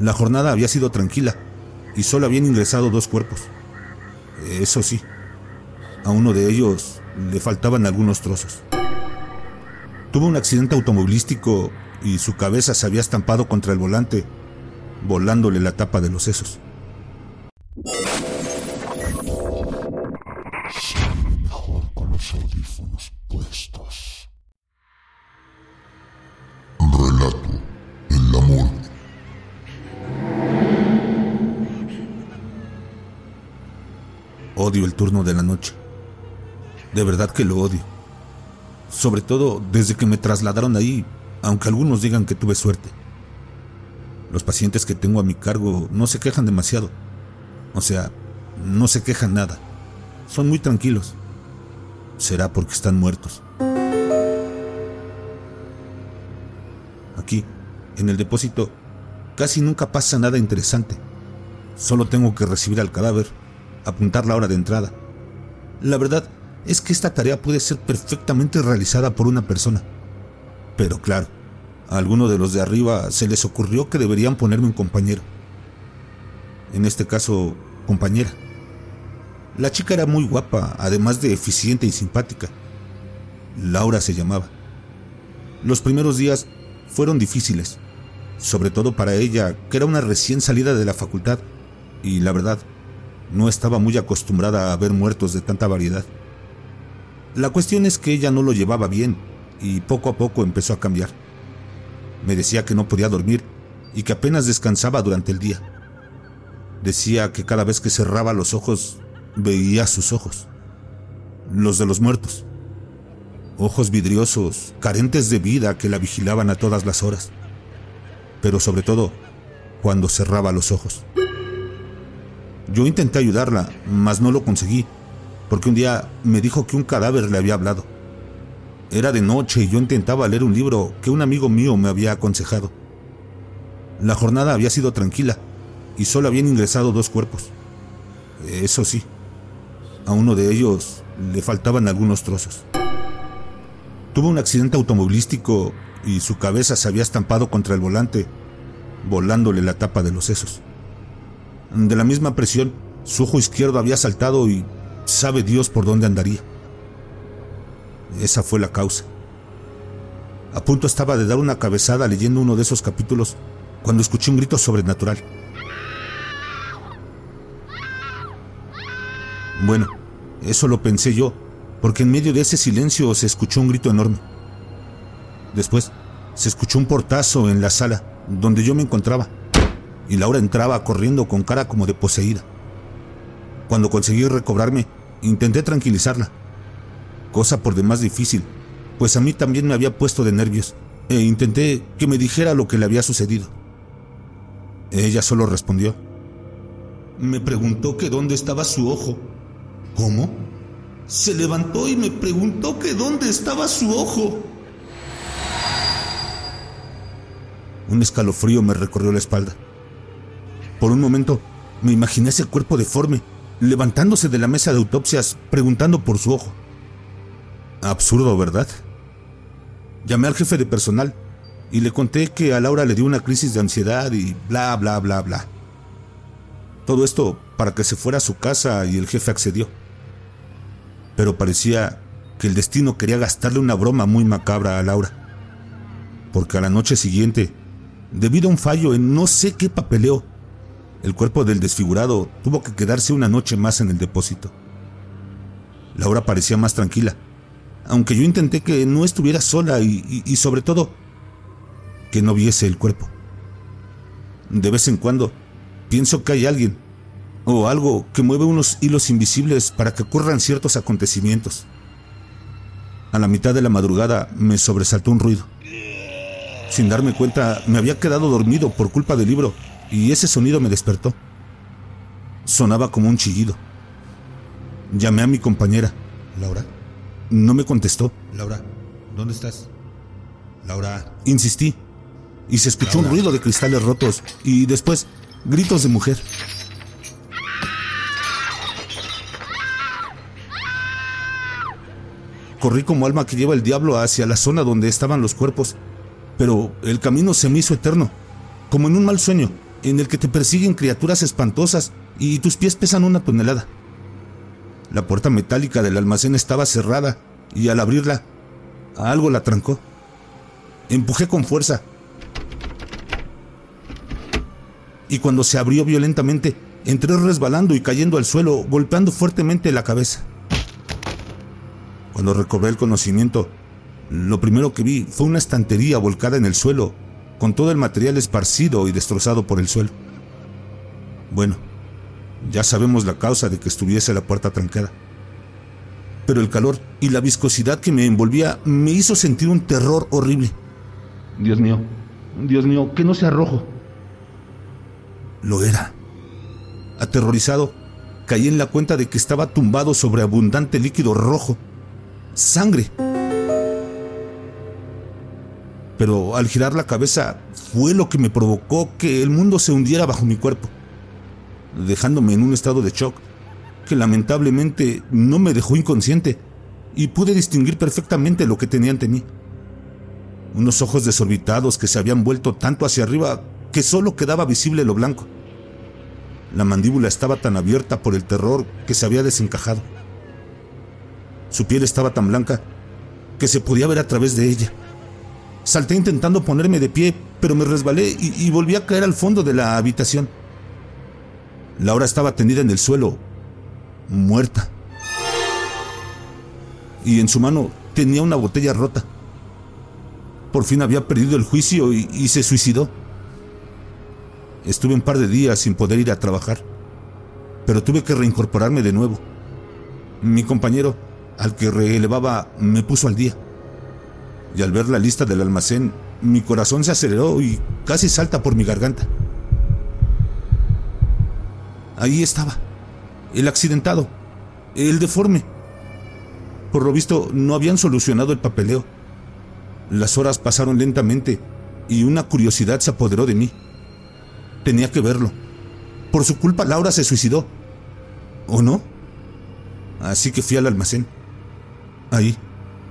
La jornada había sido tranquila y solo habían ingresado dos cuerpos. Eso sí, a uno de ellos le faltaban algunos trozos. Tuvo un accidente automovilístico y su cabeza se había estampado contra el volante, volándole la tapa de los sesos. Odio el turno de la noche. De verdad que lo odio. Sobre todo desde que me trasladaron ahí, aunque algunos digan que tuve suerte. Los pacientes que tengo a mi cargo no se quejan demasiado. O sea, no se quejan nada. Son muy tranquilos. Será porque están muertos. Aquí, en el depósito, casi nunca pasa nada interesante. Solo tengo que recibir al cadáver, apuntar la hora de entrada. La verdad es que esta tarea puede ser perfectamente realizada por una persona. Pero claro, a alguno de los de arriba se les ocurrió que deberían ponerme un compañero. En este caso, compañera. La chica era muy guapa, además de eficiente y simpática. Laura se llamaba. Los primeros días fueron difíciles, sobre todo para ella, que era una recién salida de la facultad y, la verdad, no estaba muy acostumbrada a ver muertos de tanta variedad. La cuestión es que ella no lo llevaba bien y poco a poco empezó a cambiar. Me decía que no podía dormir y que apenas descansaba durante el día. Decía que cada vez que cerraba los ojos veía sus ojos, los de los muertos. Ojos vidriosos, carentes de vida que la vigilaban a todas las horas. Pero sobre todo, cuando cerraba los ojos. Yo intenté ayudarla, mas no lo conseguí, porque un día me dijo que un cadáver le había hablado. Era de noche y yo intentaba leer un libro que un amigo mío me había aconsejado. La jornada había sido tranquila y solo habían ingresado dos cuerpos. Eso sí, a uno de ellos le faltaban algunos trozos. Tuvo un accidente automovilístico y su cabeza se había estampado contra el volante, volándole la tapa de los sesos. De la misma presión, su ojo izquierdo había saltado y sabe Dios por dónde andaría. Esa fue la causa. A punto estaba de dar una cabezada leyendo uno de esos capítulos cuando escuché un grito sobrenatural. Bueno, eso lo pensé yo, porque en medio de ese silencio se escuchó un grito enorme. Después, se escuchó un portazo en la sala donde yo me encontraba, y Laura entraba corriendo con cara como de poseída. Cuando conseguí recobrarme, intenté tranquilizarla, cosa por demás difícil, pues a mí también me había puesto de nervios, e intenté que me dijera lo que le había sucedido. Ella solo respondió. Me preguntó que dónde estaba su ojo ¿Cómo? Se levantó y me preguntó que dónde estaba su ojo. Un escalofrío me recorrió la espalda. Por un momento me imaginé ese cuerpo deforme, levantándose de la mesa de autopsias, preguntando por su ojo. Absurdo, ¿verdad? Llamé al jefe de personal y le conté que a Laura le dio una crisis de ansiedad y bla, bla, bla, bla. Todo esto para que se fuera a su casa y el jefe accedió pero parecía que el destino quería gastarle una broma muy macabra a Laura. Porque a la noche siguiente, debido a un fallo en no sé qué papeleo, el cuerpo del desfigurado tuvo que quedarse una noche más en el depósito. Laura parecía más tranquila, aunque yo intenté que no estuviera sola y, y sobre todo que no viese el cuerpo. De vez en cuando pienso que hay alguien o algo que mueve unos hilos invisibles para que ocurran ciertos acontecimientos. A la mitad de la madrugada me sobresaltó un ruido. Sin darme cuenta, me había quedado dormido por culpa del libro y ese sonido me despertó. Sonaba como un chillido. Llamé a mi compañera. Laura. No me contestó. Laura, ¿dónde estás? Laura. Insistí. Y se escuchó un ruido de cristales rotos y después gritos de mujer. Corrí como alma que lleva el diablo hacia la zona donde estaban los cuerpos, pero el camino se me hizo eterno, como en un mal sueño, en el que te persiguen criaturas espantosas y tus pies pesan una tonelada. La puerta metálica del almacén estaba cerrada y al abrirla, algo la trancó. Empujé con fuerza. Y cuando se abrió violentamente, entré resbalando y cayendo al suelo, golpeando fuertemente la cabeza. Cuando recobré el conocimiento, lo primero que vi fue una estantería volcada en el suelo, con todo el material esparcido y destrozado por el suelo. Bueno, ya sabemos la causa de que estuviese la puerta trancada. Pero el calor y la viscosidad que me envolvía me hizo sentir un terror horrible. Dios mío, Dios mío, que no sea rojo. Lo era. Aterrorizado, caí en la cuenta de que estaba tumbado sobre abundante líquido rojo. Sangre. Pero al girar la cabeza fue lo que me provocó que el mundo se hundiera bajo mi cuerpo, dejándome en un estado de shock que lamentablemente no me dejó inconsciente y pude distinguir perfectamente lo que tenía ante mí. Unos ojos desorbitados que se habían vuelto tanto hacia arriba que solo quedaba visible lo blanco. La mandíbula estaba tan abierta por el terror que se había desencajado. Su piel estaba tan blanca que se podía ver a través de ella. Salté intentando ponerme de pie, pero me resbalé y, volví a caer al fondo de la habitación. Laura estaba tendida en el suelo, muerta. Y en su mano tenía una botella rota. Por fin había perdido el juicio y se suicidó. Estuve un par de días sin poder ir a trabajar, pero tuve que reincorporarme de nuevo. Mi compañero, al que relevaba, me puso al día. Y al ver la lista del almacén, mi corazón se aceleró y casi salta por mi garganta. Ahí estaba, el accidentado, el deforme. Por lo visto, no habían solucionado el papeleo. Las horas pasaron lentamente y una curiosidad se apoderó de mí. Tenía que verlo. Por su culpa Laura se suicidó. ¿O no? Así que fui al almacén. Ahí,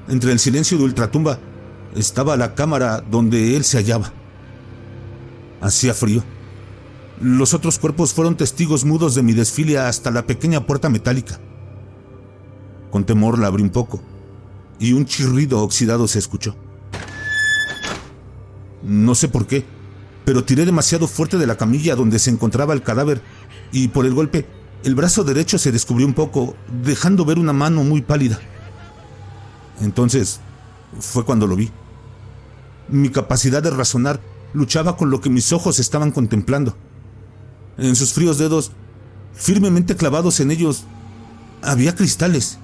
entre el silencio de ultratumba, estaba la cámara donde él se hallaba. Hacía frío. Los otros cuerpos fueron testigos mudos de mi desfile hasta la pequeña puerta metálica. Con temor la abrí un poco y un chirrido oxidado se escuchó. No sé por qué, pero tiré demasiado fuerte de la camilla donde se encontraba el cadáver y por el golpe el brazo derecho se descubrió un poco, dejando ver una mano muy pálida. Entonces fue cuando lo vi. Mi capacidad de razonar luchaba con lo que mis ojos estaban contemplando. En sus fríos dedos, firmemente clavados en ellos, había cristales.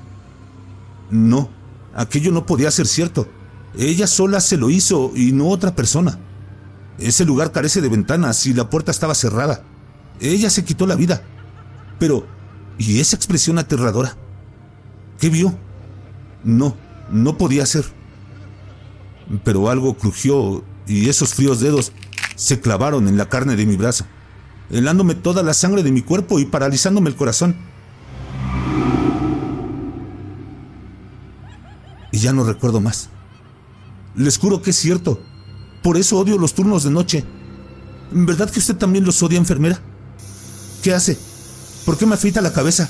No, aquello no podía ser cierto. Ella sola se lo hizo y no otra persona. Ese lugar carece de ventanas y la puerta estaba cerrada. Ella se quitó la vida. Pero, ¿y esa expresión aterradora? ¿Qué vio? No, no podía ser. Pero algo crujió y esos fríos dedos se clavaron en la carne de mi brazo, helándome toda la sangre de mi cuerpo y paralizándome el corazón. Y ya no recuerdo más. Les juro que es cierto. Por eso odio los turnos de noche. ¿Verdad que usted también los odia, enfermera? ¿Qué hace? ¿Por qué me afeita la cabeza?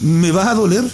¿Me va a doler?